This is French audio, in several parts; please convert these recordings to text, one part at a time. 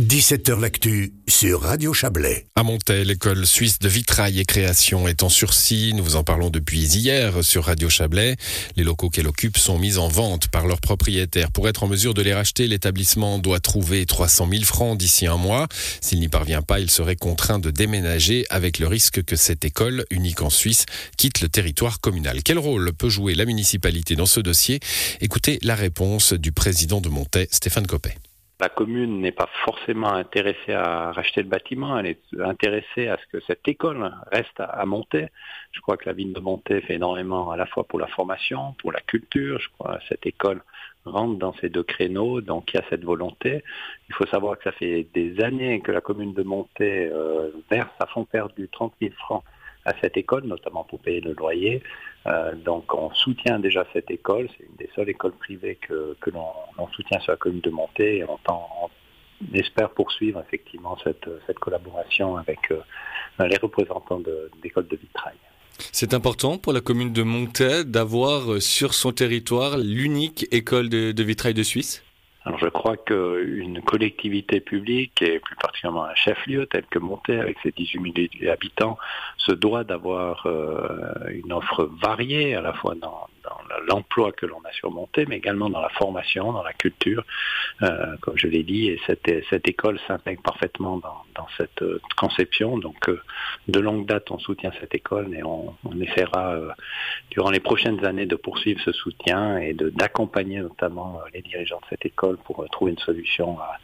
17h L'actu sur Radio Chablais. À Montel, l'école suisse de vitrail et création est en sursis. Nous vous en parlons depuis hier sur Radio Chablais. Les locaux qu'elle occupe sont mis en vente par leurs propriétaires. Pour être en mesure de les racheter, l'établissement doit trouver 300 000 francs d'ici un mois. S'il n'y parvient pas, il serait contraint de déménager avec le risque que cette école, unique en Suisse, quitte le territoire communal. Quel rôle peut jouer la municipalité dans ce dossier? Écoutez la réponse du président de Montet, Stéphane Coppet. La commune n'est pas forcément intéressée à racheter le bâtiment, elle est intéressée à ce que cette école reste à, monter. Je crois que la ville de Monté fait énormément à la fois pour la formation, pour la culture. Je crois que cette école rentre dans ces deux créneaux, donc il y a cette volonté. Il faut savoir que ça fait des années que la commune de Monté euh, verse à fond perdu 30 000 francs à cette école, notamment pour payer le loyer. Euh, donc on soutient déjà cette école, c'est une des seules écoles privées que, que l'on soutient sur la commune de Montée et on, espère poursuivre effectivement cette, cette collaboration avec euh, les représentants de, de vitrail. C'est important pour la commune de Montet d'avoir euh, sur son territoire l'unique école de vitrail de Suisse? Alors je crois qu'une collectivité publique, et plus particulièrement un chef-lieu tel que Monté, avec ses 18 000 habitants, se doit d'avoir une offre variée, à la fois dans, l'emploi que l'on a surmonté, mais également dans la formation, dans la culture, euh, comme je l'ai dit, et cette, école s'intègre parfaitement dans, cette euh, conception. Donc, euh, de longue date, on soutient cette école et on essaiera durant les prochaines années de poursuivre ce soutien et d'accompagner notamment les dirigeants de cette école pour trouver une solution à,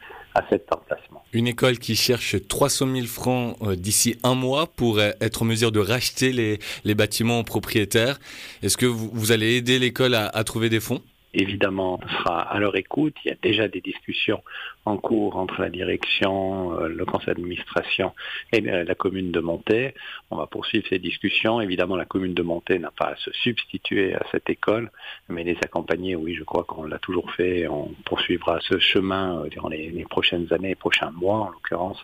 cet emplacement. Une école qui cherche 300 000 francs euh, d'ici un mois pour euh, être en mesure de racheter les, bâtiments propriétaires. Est-ce que vous, allez aider l'école à trouver des fonds? Évidemment sera à leur écoute. Il y a déjà des discussions en cours entre la direction, euh, le conseil d'administration et euh, la commune de Monté. On va poursuivre ces discussions. Évidemment, la commune de Monté n'a pas à se substituer à cette école, mais les accompagner, oui, je crois qu'on l'a toujours fait. On poursuivra ce chemin euh, durant les, prochaines années, les prochains mois en l'occurrence,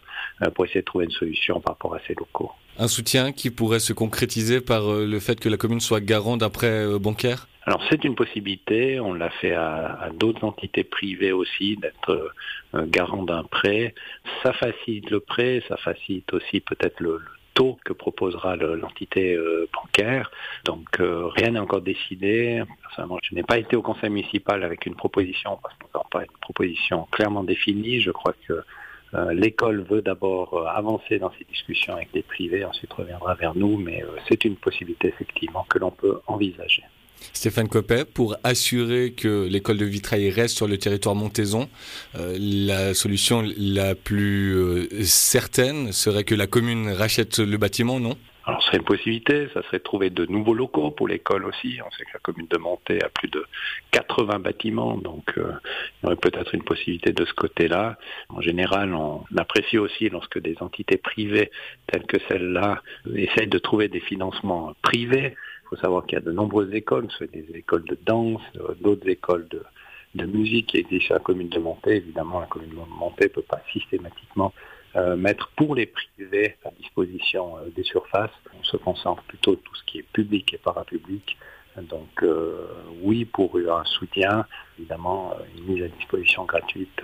pour essayer de trouver une solution par rapport à ces locaux. Un soutien qui pourrait se concrétiser par le fait que la commune soit garant d'un prêt bancaire alors c'est une possibilité, on l'a fait à, d'autres entités privées aussi, d'être euh, garant d'un prêt. Ça facilite le prêt, ça facilite aussi peut-être le, taux que proposera l'entité euh, bancaire. Donc euh, rien n'est encore décidé. Personnellement, je n'ai pas été au conseil municipal avec une proposition, parce qu'on n'a pas une proposition clairement définie. Je crois que l'école veut d'abord avancer dans ces discussions avec les privés, ensuite reviendra vers nous, mais c'est une possibilité effectivement que l'on peut envisager. Stéphane Coppet, pour assurer que l'école de vitrail reste sur le territoire montaison, euh, la solution la plus euh, certaine serait que la commune rachète le bâtiment, non? Alors, ce serait une possibilité, ça serait de trouver de nouveaux locaux pour l'école aussi. On sait que la commune de Monté a plus de 80 bâtiments, donc euh, il y aurait peut-être une possibilité de ce côté-là. En général, on apprécie aussi lorsque des entités privées telles que celle-là essayent de trouver des financements privés faut savoir qu'il y a de nombreuses écoles, soit des écoles de danse, euh, d'autres écoles de, musique qui existent à la commune de Monté. Évidemment, la commune de Monté ne peut pas systématiquement euh, mettre pour les privés à disposition euh, des surfaces. On se concentre plutôt tout ce qui est public et parapublic. Donc oui, pour un soutien, évidemment, une mise à disposition gratuite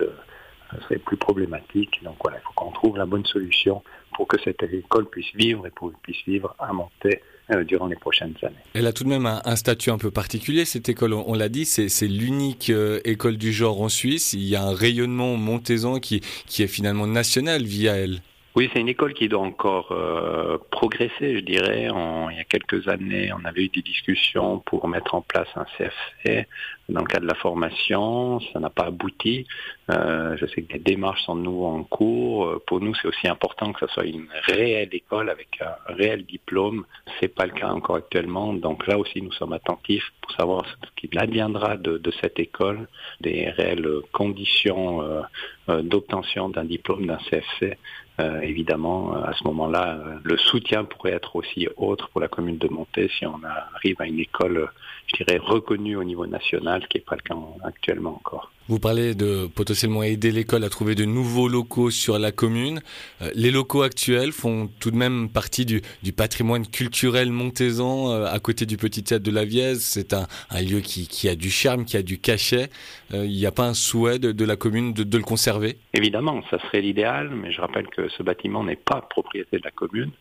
serait plus problématique. Donc voilà, il faut qu'on trouve la bonne solution pour que cette école puisse vivre et pour puisse vivre à Monté euh, durant les prochaines années. Elle a tout de même un, statut un peu particulier, cette école, on, l'a dit, c'est l'unique euh, école du genre en Suisse. Il y a un rayonnement montaisan qui, qui est finalement national via elle. Oui, c'est une école qui doit encore euh, progresser, je dirais. il y a quelques années, on avait eu des discussions pour mettre en place un CFC dans le cadre de la formation. Ça n'a pas abouti. Euh, je sais que des démarches sont de nouveau en cours. Pour nous, c'est aussi important que ce soit une réelle école avec un réel diplôme. C'est pas le cas encore actuellement. Donc là aussi, nous sommes attentifs pour savoir ce qu'il adviendra de, cette école, des réelles conditions euh, euh d'obtention d'un diplôme, d'un CFC. Euh, évidemment, à ce moment-là, le soutien pourrait être aussi autre pour la commune de Monté si on arrive à une école, je dirais, reconnue au niveau national, ce qui n'est pas le cas actuellement encore. Vous parlez de potentiellement aider l'école à trouver de nouveaux locaux sur la commune. Euh, les locaux actuels font tout de même partie du, patrimoine culturel montaisan euh, à côté du Petit Théâtre de la Vièze. C'est un, lieu qui, a du charme, qui a du cachet. Euh, il n'y a pas un souhait de, la commune de, de, le conserver? Évidemment, ça serait l'idéal, mais je rappelle que ce bâtiment n'est pas propriété de la commune.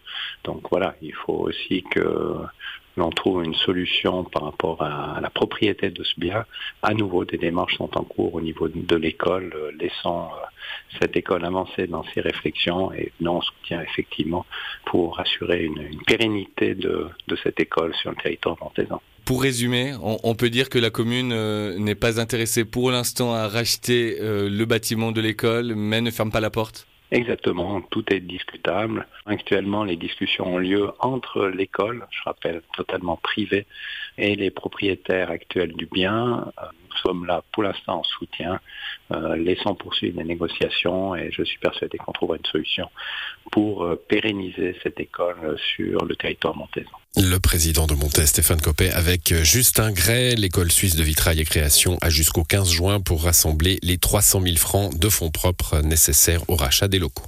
Donc voilà, il faut aussi que l'on trouve une solution par rapport à la propriété de ce bien. À nouveau, des démarches sont en cours au niveau de l'école, euh, laissant euh, cette école avancer dans ses réflexions et non soutien effectivement pour assurer une, pérennité de, cette école sur le territoire montaisan. Pour résumer, on, peut dire que la commune euh, n'est pas intéressée pour l'instant à racheter le bâtiment de l'école, mais ne ferme pas la porte? Exactement, tout est discutable. Actuellement, les discussions ont lieu entre l'école, je rappelle totalement privée, et les propriétaires actuels du bien. Euh, sommes là pour l'instant en soutien, euh, laissons poursuivre les négociations et je suis persuadé qu'on trouvera une solution pour euh, pérenniser cette école sur le territoire montaisan. Le président de Montaigne, Stéphane Copé, avec Justin Gray, l'école suisse de vitrail et création, a jusqu'au 15 juin pour rassembler les 300 000 francs de fonds propres nécessaires au rachat des locaux.